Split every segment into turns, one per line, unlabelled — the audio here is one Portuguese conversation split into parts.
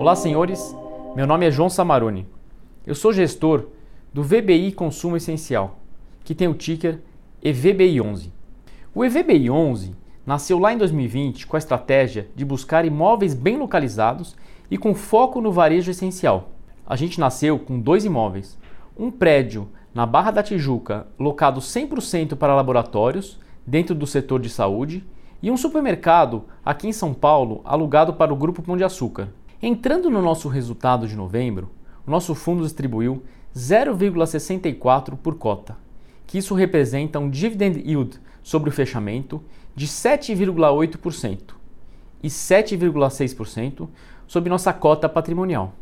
Olá, senhores. Meu nome é João Samaroni. Eu sou gestor do VBI Consumo Essencial, que tem o ticker EVBI11. O EVBI11 nasceu lá em 2020 com a estratégia de buscar imóveis bem localizados e com foco no varejo essencial. A gente nasceu com dois imóveis: um prédio na Barra da Tijuca, locado 100% para laboratórios, dentro do setor de saúde, e um supermercado aqui em São Paulo, alugado para o Grupo Pão de Açúcar. Entrando no nosso resultado de novembro, o nosso fundo distribuiu 0,64 por cota, que isso representa um dividend yield sobre o fechamento de 7,8% e 7,6% sobre nossa cota patrimonial.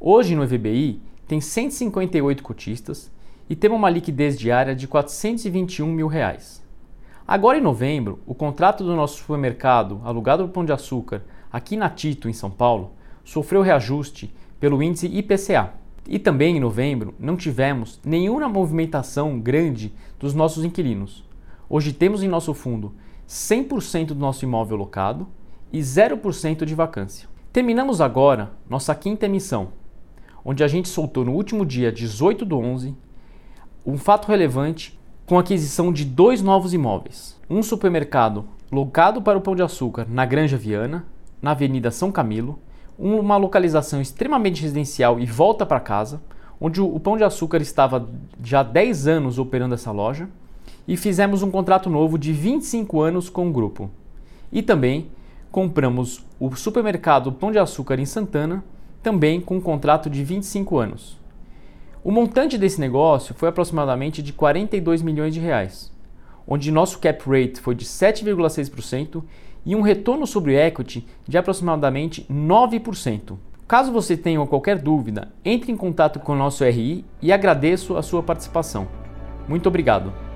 Hoje no EVBI tem 158 cotistas e temos uma liquidez diária de 421 mil reais. Agora em novembro, o contrato do nosso supermercado alugado do Pão de Açúcar aqui na Tito, em São Paulo, sofreu reajuste pelo índice IPCA. E também em novembro não tivemos nenhuma movimentação grande dos nossos inquilinos. Hoje temos em nosso fundo 100% do nosso imóvel locado e 0% de vacância. Terminamos agora nossa quinta emissão, onde a gente soltou no último dia 18 do 11 um fato relevante com a aquisição de dois novos imóveis. Um supermercado locado para o Pão de Açúcar na Granja Viana, na Avenida São Camilo, uma localização extremamente residencial e volta para casa, onde o Pão de Açúcar estava já há 10 anos operando essa loja, e fizemos um contrato novo de 25 anos com o grupo. E também compramos o supermercado Pão de Açúcar em Santana, também com um contrato de 25 anos. O montante desse negócio foi aproximadamente de 42 milhões de reais, onde nosso cap rate foi de 7,6% e um retorno sobre equity de aproximadamente 9%. Caso você tenha qualquer dúvida, entre em contato com o nosso RI e agradeço a sua participação. Muito obrigado.